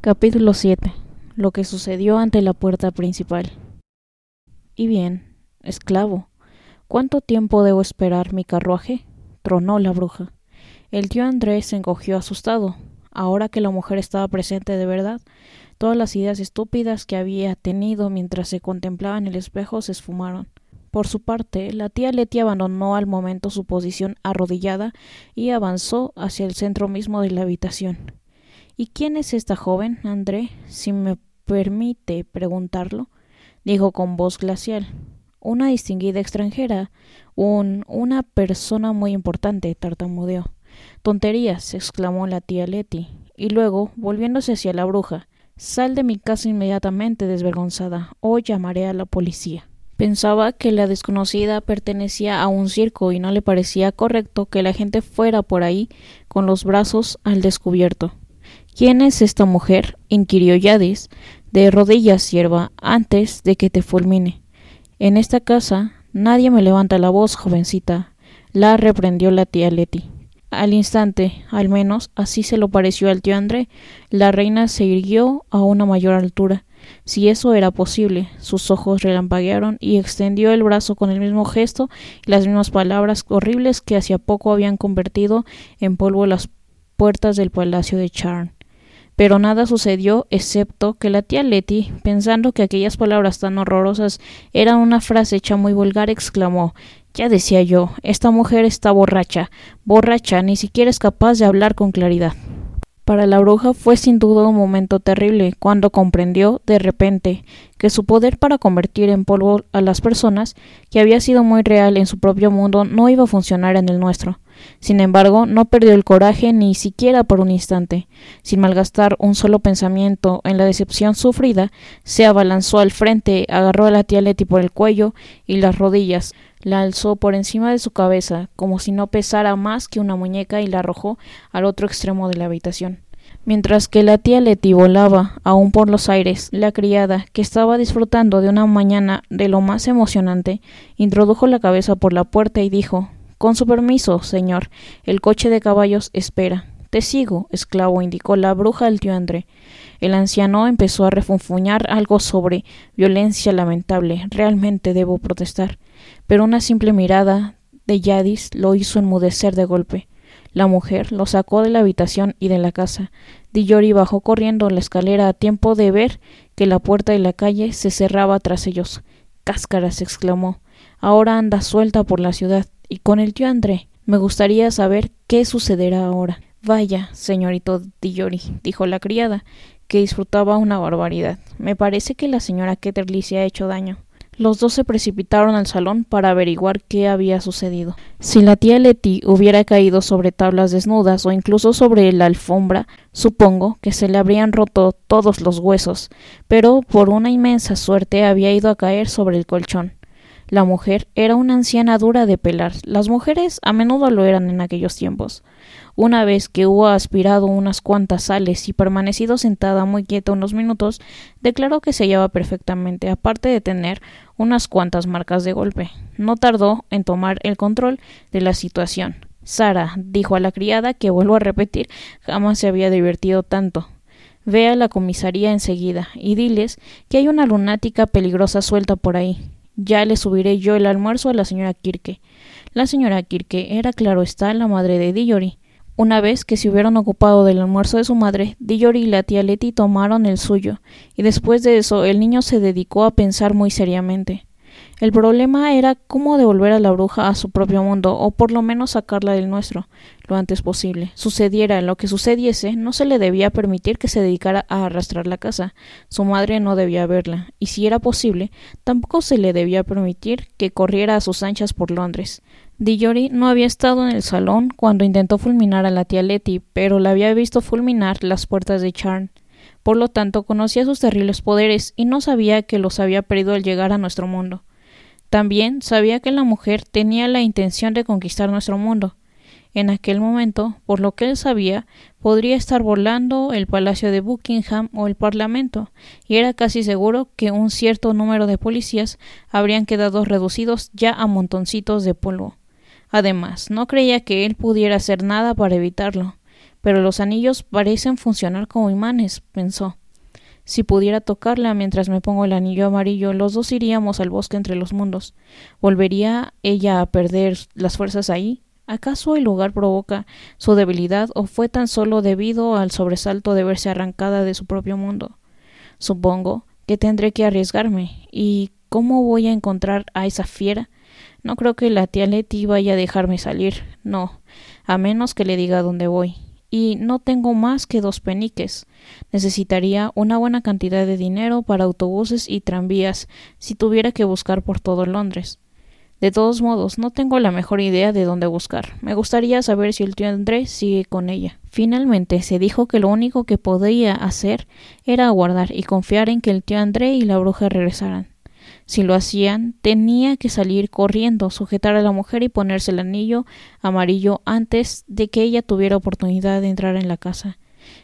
Capítulo 7. Lo que sucedió ante la puerta principal. Y bien, esclavo, ¿cuánto tiempo debo esperar mi carruaje? tronó la bruja. El tío Andrés se encogió asustado. Ahora que la mujer estaba presente de verdad, todas las ideas estúpidas que había tenido mientras se contemplaba en el espejo se esfumaron. Por su parte, la tía Leti abandonó al momento su posición arrodillada y avanzó hacia el centro mismo de la habitación. ¿Y quién es esta joven, André? Si me permite preguntarlo, dijo con voz glacial. Una distinguida extranjera, un una persona muy importante, tartamudeó. Tonterías, exclamó la tía Leti, y luego, volviéndose hacia la bruja, sal de mi casa inmediatamente, desvergonzada, o llamaré a la policía. Pensaba que la desconocida pertenecía a un circo y no le parecía correcto que la gente fuera por ahí con los brazos al descubierto. ¿Quién es esta mujer? inquirió Yadis, de rodillas, sierva, antes de que te fulmine. En esta casa nadie me levanta la voz, jovencita, la reprendió la tía Leti. Al instante, al menos así se lo pareció al tío André, la reina se irguió a una mayor altura. Si eso era posible, sus ojos relampaguearon y extendió el brazo con el mismo gesto y las mismas palabras horribles que hacía poco habían convertido en polvo las puertas del palacio de Charn. Pero nada sucedió excepto que la tía Letty, pensando que aquellas palabras tan horrorosas eran una frase hecha muy vulgar, exclamó Ya decía yo, esta mujer está borracha, borracha, ni siquiera es capaz de hablar con claridad. Para la bruja fue sin duda un momento terrible cuando comprendió, de repente, que su poder para convertir en polvo a las personas, que había sido muy real en su propio mundo, no iba a funcionar en el nuestro. Sin embargo, no perdió el coraje ni siquiera por un instante. Sin malgastar un solo pensamiento en la decepción sufrida, se abalanzó al frente, agarró a la tía Leti por el cuello y las rodillas, la alzó por encima de su cabeza, como si no pesara más que una muñeca, y la arrojó al otro extremo de la habitación. Mientras que la tía Leti volaba aún por los aires, la criada, que estaba disfrutando de una mañana de lo más emocionante, introdujo la cabeza por la puerta y dijo Con su permiso, señor, el coche de caballos espera. Te sigo, esclavo, indicó la bruja al tío André. El anciano empezó a refunfuñar algo sobre violencia lamentable. Realmente debo protestar pero una simple mirada de Yadis lo hizo enmudecer de golpe. La mujer lo sacó de la habitación y de la casa. Dillori bajó corriendo la escalera a tiempo de ver que la puerta de la calle se cerraba tras ellos. Cáscaras exclamó. Ahora anda suelta por la ciudad y con el tío André. Me gustaría saber qué sucederá ahora. Vaya, señorito Dillori, dijo la criada, que disfrutaba una barbaridad. Me parece que la señora Ketterly se ha hecho daño. Los dos se precipitaron al salón para averiguar qué había sucedido. Si la tía Letty hubiera caído sobre tablas desnudas o incluso sobre la alfombra, supongo que se le habrían roto todos los huesos, pero por una inmensa suerte había ido a caer sobre el colchón. La mujer era una anciana dura de pelar. Las mujeres a menudo lo eran en aquellos tiempos. Una vez que hubo aspirado unas cuantas sales y permanecido sentada muy quieta unos minutos, declaró que se hallaba perfectamente, aparte de tener unas cuantas marcas de golpe. No tardó en tomar el control de la situación. Sara, dijo a la criada, que vuelvo a repetir, jamás se había divertido tanto. Ve a la comisaría enseguida y diles que hay una lunática peligrosa suelta por ahí. Ya le subiré yo el almuerzo a la señora Kirke. La señora Kirke era, claro está, la madre de Dillory. Una vez que se hubieron ocupado del almuerzo de su madre, Dillory y la tía Letty tomaron el suyo, y después de eso el niño se dedicó a pensar muy seriamente. El problema era cómo devolver a la bruja a su propio mundo, o por lo menos sacarla del nuestro, lo antes posible. Sucediera lo que sucediese, no se le debía permitir que se dedicara a arrastrar la casa. Su madre no debía verla, y si era posible, tampoco se le debía permitir que corriera a sus anchas por Londres. Dillory no había estado en el salón cuando intentó fulminar a la tía Letty, pero la había visto fulminar las puertas de Charn. Por lo tanto, conocía sus terribles poderes y no sabía que los había perdido al llegar a nuestro mundo. También sabía que la mujer tenía la intención de conquistar nuestro mundo. En aquel momento, por lo que él sabía, podría estar volando el palacio de Buckingham o el Parlamento, y era casi seguro que un cierto número de policías habrían quedado reducidos ya a montoncitos de polvo. Además, no creía que él pudiera hacer nada para evitarlo. Pero los anillos parecen funcionar como imanes, pensó. Si pudiera tocarla mientras me pongo el anillo amarillo, los dos iríamos al bosque entre los mundos. ¿Volvería ella a perder las fuerzas ahí? ¿Acaso el lugar provoca su debilidad o fue tan solo debido al sobresalto de verse arrancada de su propio mundo? Supongo que tendré que arriesgarme. ¿Y cómo voy a encontrar a esa fiera? No creo que la tía Leti vaya a dejarme salir. No, a menos que le diga dónde voy y no tengo más que dos peniques. Necesitaría una buena cantidad de dinero para autobuses y tranvías si tuviera que buscar por todo Londres. De todos modos, no tengo la mejor idea de dónde buscar. Me gustaría saber si el tío André sigue con ella. Finalmente se dijo que lo único que podía hacer era aguardar y confiar en que el tío André y la bruja regresaran. Si lo hacían, tenía que salir corriendo, sujetar a la mujer y ponerse el anillo amarillo antes de que ella tuviera oportunidad de entrar en la casa.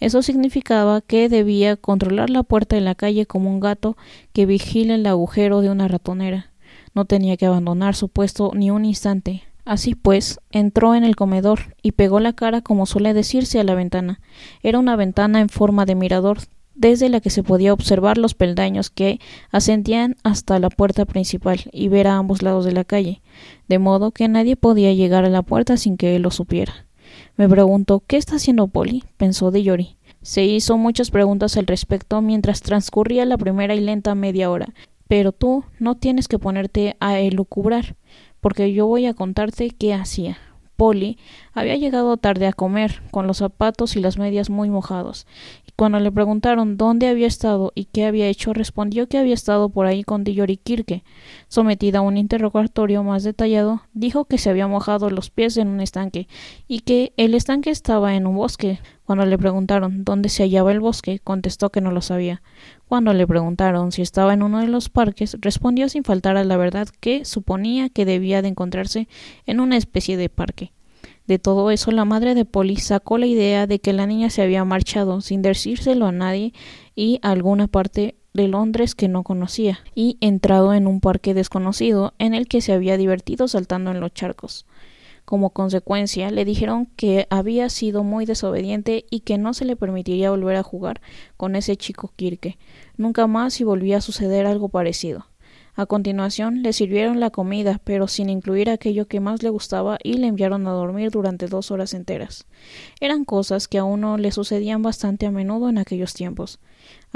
Eso significaba que debía controlar la puerta de la calle como un gato que vigila el agujero de una ratonera. No tenía que abandonar su puesto ni un instante. Así pues, entró en el comedor y pegó la cara, como suele decirse, a la ventana. Era una ventana en forma de mirador desde la que se podía observar los peldaños que ascendían hasta la puerta principal y ver a ambos lados de la calle, de modo que nadie podía llegar a la puerta sin que él lo supiera. Me preguntó ¿Qué está haciendo Polly? pensó Dillory. Se hizo muchas preguntas al respecto mientras transcurría la primera y lenta media hora. Pero tú no tienes que ponerte a elucubrar, porque yo voy a contarte qué hacía. Polly había llegado tarde a comer, con los zapatos y las medias muy mojados, cuando le preguntaron dónde había estado y qué había hecho, respondió que había estado por ahí con Dillory Kirke. Sometida a un interrogatorio más detallado, dijo que se había mojado los pies en un estanque y que el estanque estaba en un bosque. Cuando le preguntaron dónde se hallaba el bosque, contestó que no lo sabía. Cuando le preguntaron si estaba en uno de los parques, respondió sin faltar a la verdad que suponía que debía de encontrarse en una especie de parque. De todo eso, la madre de Polly sacó la idea de que la niña se había marchado sin decírselo a nadie y a alguna parte de Londres que no conocía, y entrado en un parque desconocido en el que se había divertido saltando en los charcos. Como consecuencia, le dijeron que había sido muy desobediente y que no se le permitiría volver a jugar con ese chico Kirke, nunca más si volvía a suceder algo parecido. A continuación le sirvieron la comida, pero sin incluir aquello que más le gustaba, y le enviaron a dormir durante dos horas enteras. Eran cosas que a uno le sucedían bastante a menudo en aquellos tiempos.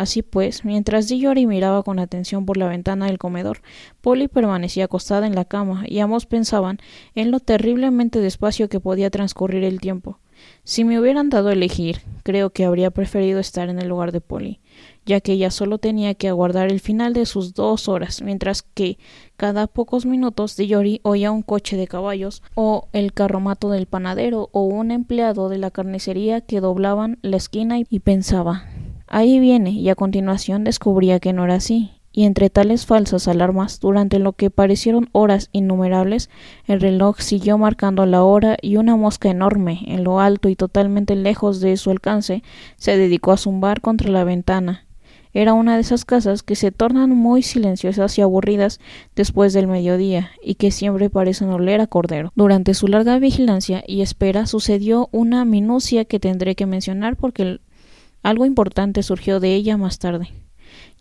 Así pues, mientras Dillory miraba con atención por la ventana del comedor, Polly permanecía acostada en la cama, y ambos pensaban en lo terriblemente despacio que podía transcurrir el tiempo. Si me hubieran dado a elegir, creo que habría preferido estar en el lugar de Polly ya que ella solo tenía que aguardar el final de sus dos horas, mientras que cada pocos minutos Dillory oía un coche de caballos, o el carromato del panadero, o un empleado de la carnicería que doblaban la esquina y pensaba ahí viene, y a continuación descubría que no era así, y entre tales falsas alarmas, durante lo que parecieron horas innumerables, el reloj siguió marcando la hora y una mosca enorme, en lo alto y totalmente lejos de su alcance, se dedicó a zumbar contra la ventana. Era una de esas casas que se tornan muy silenciosas y aburridas después del mediodía y que siempre parecen oler a cordero. Durante su larga vigilancia y espera sucedió una minucia que tendré que mencionar porque algo importante surgió de ella más tarde.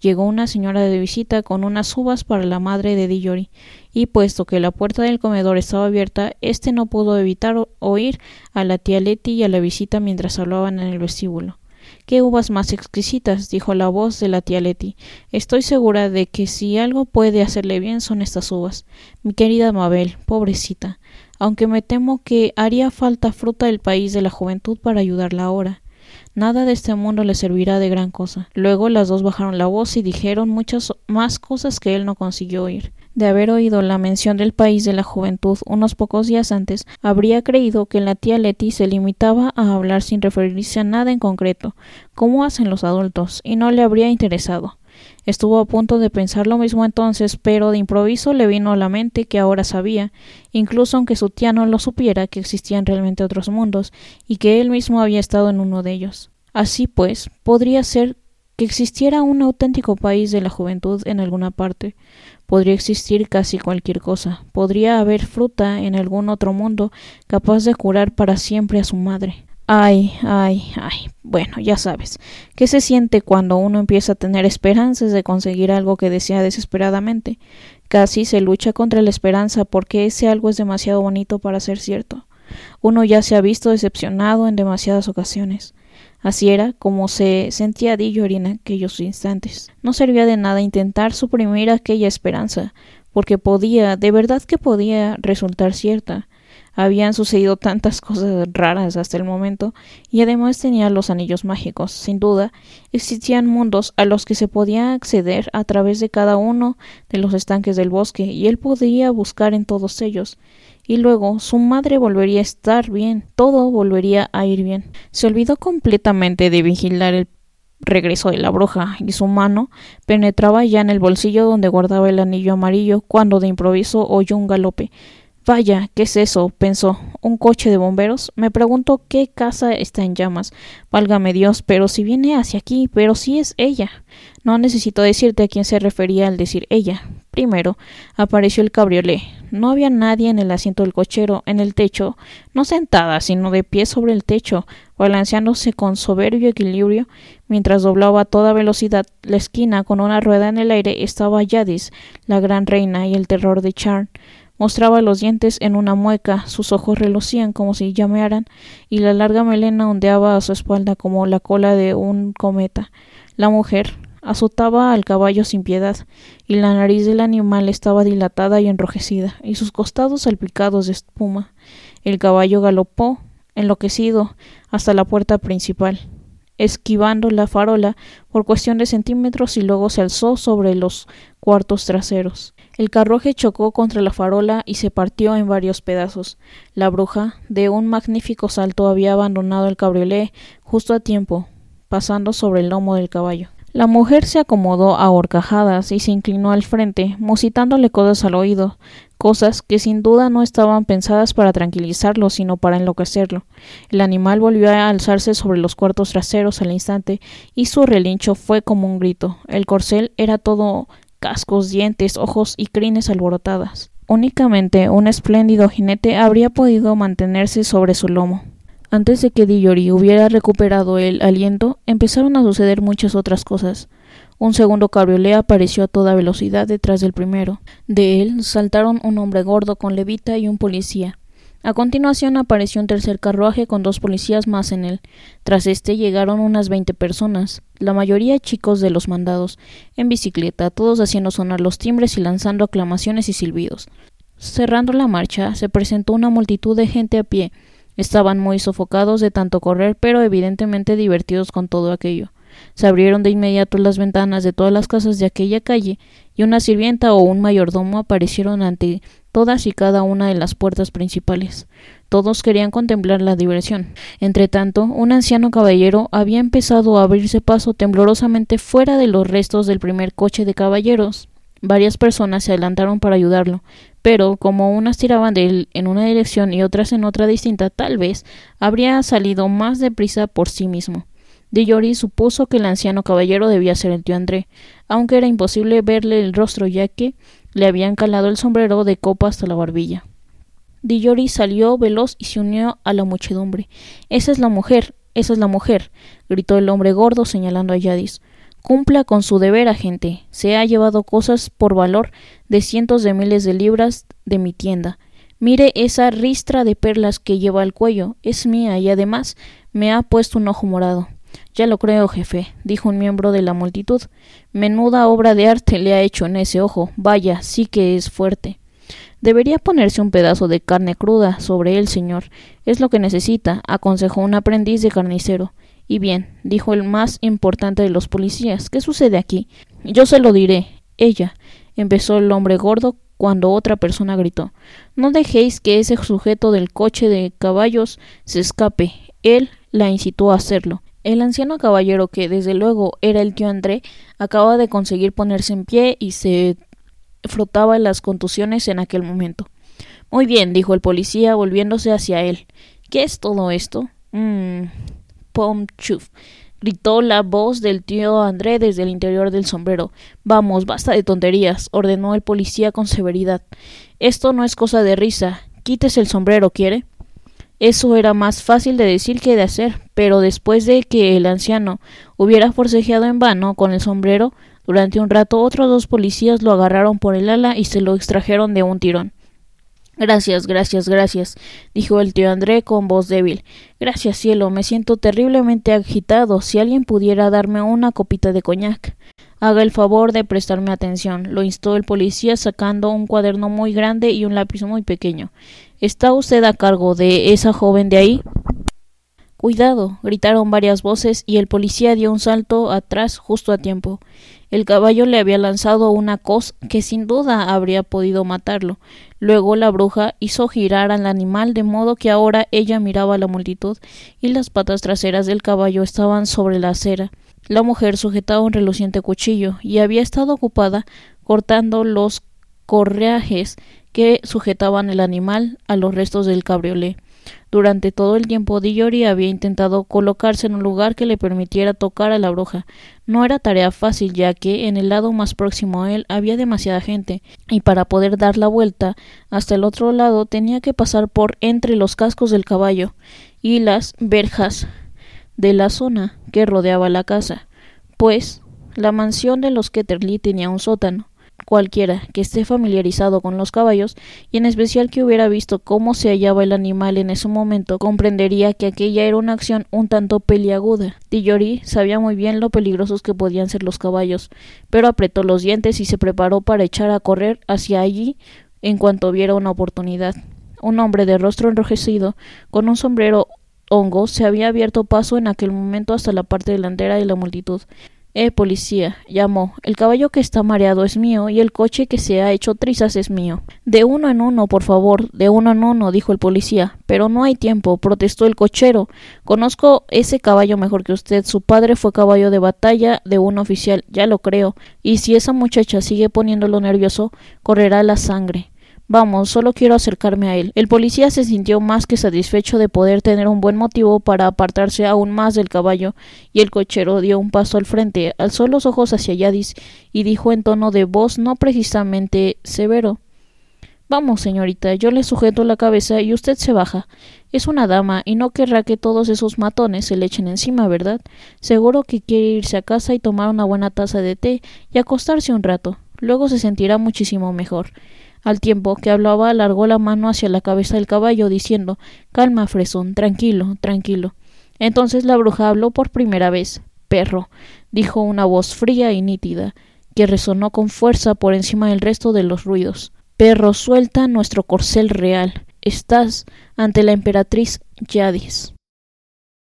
Llegó una señora de visita con unas uvas para la madre de Dillory, y puesto que la puerta del comedor estaba abierta, éste no pudo evitar oír a la tía Letty y a la visita mientras hablaban en el vestíbulo. Qué uvas más exquisitas, dijo la voz de la tía Leti. Estoy segura de que si algo puede hacerle bien son estas uvas. Mi querida Mabel, pobrecita, aunque me temo que haría falta fruta del país de la juventud para ayudarla ahora. Nada de este mundo le servirá de gran cosa. Luego las dos bajaron la voz y dijeron muchas más cosas que él no consiguió oír de haber oído la mención del país de la juventud unos pocos días antes, habría creído que la tía Letty se limitaba a hablar sin referirse a nada en concreto, como hacen los adultos, y no le habría interesado. Estuvo a punto de pensar lo mismo entonces, pero de improviso le vino a la mente que ahora sabía, incluso aunque su tía no lo supiera, que existían realmente otros mundos, y que él mismo había estado en uno de ellos. Así pues, podría ser que existiera un auténtico país de la juventud en alguna parte, podría existir casi cualquier cosa, podría haber fruta en algún otro mundo capaz de curar para siempre a su madre. Ay, ay, ay. Bueno, ya sabes. ¿Qué se siente cuando uno empieza a tener esperanzas de conseguir algo que desea desesperadamente? Casi se lucha contra la esperanza porque ese algo es demasiado bonito para ser cierto. Uno ya se ha visto decepcionado en demasiadas ocasiones. Así era como se sentía Dillory en aquellos instantes. No servía de nada intentar suprimir aquella esperanza, porque podía, de verdad que podía resultar cierta. Habían sucedido tantas cosas raras hasta el momento, y además tenía los anillos mágicos. Sin duda, existían mundos a los que se podía acceder a través de cada uno de los estanques del bosque, y él podía buscar en todos ellos. Y luego su madre volvería a estar bien, todo volvería a ir bien. Se olvidó completamente de vigilar el regreso de la bruja, y su mano penetraba ya en el bolsillo donde guardaba el anillo amarillo cuando de improviso oyó un galope. Vaya, ¿qué es eso? pensó. ¿Un coche de bomberos? Me pregunto qué casa está en llamas. Válgame Dios, pero si viene hacia aquí, pero si es ella. No necesito decirte a quién se refería al decir ella. Primero, apareció el cabriolé. No había nadie en el asiento del cochero, en el techo, no sentada, sino de pie sobre el techo, balanceándose con soberbio equilibrio, mientras doblaba a toda velocidad la esquina con una rueda en el aire, estaba Yadis, la gran reina y el terror de Charn. Mostraba los dientes en una mueca, sus ojos relucían como si llamearan, y la larga melena ondeaba a su espalda como la cola de un cometa. La mujer azotaba al caballo sin piedad, y la nariz del animal estaba dilatada y enrojecida, y sus costados salpicados de espuma. El caballo galopó, enloquecido, hasta la puerta principal esquivando la farola por cuestión de centímetros y luego se alzó sobre los cuartos traseros. El carruaje chocó contra la farola y se partió en varios pedazos. La bruja, de un magnífico salto, había abandonado el cabriolé justo a tiempo, pasando sobre el lomo del caballo. La mujer se acomodó a horcajadas y se inclinó al frente, musitándole cosas al oído, cosas que sin duda no estaban pensadas para tranquilizarlo, sino para enloquecerlo. El animal volvió a alzarse sobre los cuartos traseros al instante, y su relincho fue como un grito. El corcel era todo cascos, dientes, ojos y crines alborotadas. Únicamente un espléndido jinete habría podido mantenerse sobre su lomo. Antes de que Dillori hubiera recuperado el aliento, empezaron a suceder muchas otras cosas. Un segundo cabriolé apareció a toda velocidad detrás del primero. De él saltaron un hombre gordo con levita y un policía. A continuación apareció un tercer carruaje con dos policías más en él. Tras este llegaron unas veinte personas, la mayoría chicos de los mandados, en bicicleta, todos haciendo sonar los timbres y lanzando aclamaciones y silbidos. Cerrando la marcha, se presentó una multitud de gente a pie, Estaban muy sofocados de tanto correr, pero evidentemente divertidos con todo aquello. Se abrieron de inmediato las ventanas de todas las casas de aquella calle, y una sirvienta o un mayordomo aparecieron ante todas y cada una de las puertas principales. Todos querían contemplar la diversión. Entretanto, un anciano caballero había empezado a abrirse paso temblorosamente fuera de los restos del primer coche de caballeros. Varias personas se adelantaron para ayudarlo, pero como unas tiraban de él en una dirección y otras en otra distinta, tal vez habría salido más deprisa por sí mismo. Dillori supuso que el anciano caballero debía ser el tío André, aunque era imposible verle el rostro ya que le habían calado el sombrero de copa hasta la barbilla. Dillori salió veloz y se unió a la muchedumbre. Esa es la mujer, esa es la mujer, gritó el hombre gordo señalando a Yadis. Cumpla con su deber, agente. Se ha llevado cosas por valor de cientos de miles de libras de mi tienda. Mire esa ristra de perlas que lleva al cuello. Es mía y además me ha puesto un ojo morado. Ya lo creo, jefe, dijo un miembro de la multitud. Menuda obra de arte le ha hecho en ese ojo. Vaya, sí que es fuerte. Debería ponerse un pedazo de carne cruda sobre él, señor. Es lo que necesita, aconsejó un aprendiz de carnicero. Y bien, dijo el más importante de los policías, ¿qué sucede aquí? Yo se lo diré. Ella. empezó el hombre gordo cuando otra persona gritó. No dejéis que ese sujeto del coche de caballos se escape. Él la incitó a hacerlo. El anciano caballero, que desde luego era el tío André, acababa de conseguir ponerse en pie y se frotaba las contusiones en aquel momento. Muy bien, dijo el policía, volviéndose hacia él. ¿Qué es todo esto? Mmm gritó la voz del tío André desde el interior del sombrero. Vamos, basta de tonterías, ordenó el policía con severidad. Esto no es cosa de risa. Quítese el sombrero, ¿quiere? Eso era más fácil de decir que de hacer, pero después de que el anciano hubiera forcejeado en vano con el sombrero, durante un rato otros dos policías lo agarraron por el ala y se lo extrajeron de un tirón. Gracias, gracias, gracias, dijo el tío André con voz débil. Gracias, cielo, me siento terriblemente agitado. Si alguien pudiera darme una copita de coñac. Haga el favor de prestarme atención, lo instó el policía sacando un cuaderno muy grande y un lápiz muy pequeño. ¿Está usted a cargo de esa joven de ahí? Cuidado. gritaron varias voces y el policía dio un salto atrás justo a tiempo. El caballo le había lanzado una cos que sin duda habría podido matarlo. Luego la bruja hizo girar al animal de modo que ahora ella miraba a la multitud y las patas traseras del caballo estaban sobre la acera. La mujer sujetaba un reluciente cuchillo y había estado ocupada cortando los correajes que sujetaban el animal a los restos del cabriolé. Durante todo el tiempo Dillori había intentado colocarse en un lugar que le permitiera tocar a la bruja. No era tarea fácil, ya que en el lado más próximo a él había demasiada gente, y para poder dar la vuelta hasta el otro lado tenía que pasar por entre los cascos del caballo y las verjas de la zona que rodeaba la casa, pues la mansión de los Ketterly tenía un sótano. Cualquiera que esté familiarizado con los caballos, y en especial que hubiera visto cómo se hallaba el animal en ese momento, comprendería que aquella era una acción un tanto peliaguda. Tillori sabía muy bien lo peligrosos que podían ser los caballos, pero apretó los dientes y se preparó para echar a correr hacia allí en cuanto viera una oportunidad. Un hombre de rostro enrojecido, con un sombrero hongo, se había abierto paso en aquel momento hasta la parte delantera de la multitud. Eh, policía, llamó. El caballo que está mareado es mío y el coche que se ha hecho trizas es mío. De uno en uno, por favor, de uno en uno, dijo el policía. Pero no hay tiempo, protestó el cochero. Conozco ese caballo mejor que usted. Su padre fue caballo de batalla de un oficial, ya lo creo. Y si esa muchacha sigue poniéndolo nervioso, correrá la sangre. Vamos, solo quiero acercarme a él. El policía se sintió más que satisfecho de poder tener un buen motivo para apartarse aún más del caballo, y el cochero dio un paso al frente, alzó los ojos hacia Yadis y dijo en tono de voz no precisamente severo Vamos, señorita, yo le sujeto la cabeza y usted se baja. Es una dama y no querrá que todos esos matones se le echen encima, ¿verdad? Seguro que quiere irse a casa y tomar una buena taza de té y acostarse un rato. Luego se sentirá muchísimo mejor. Al tiempo que hablaba alargó la mano hacia la cabeza del caballo, diciendo Calma, Fresón, tranquilo, tranquilo. Entonces la bruja habló por primera vez. Perro, dijo una voz fría y nítida, que resonó con fuerza por encima del resto de los ruidos. Perro, suelta nuestro corcel real. Estás ante la emperatriz Yadis.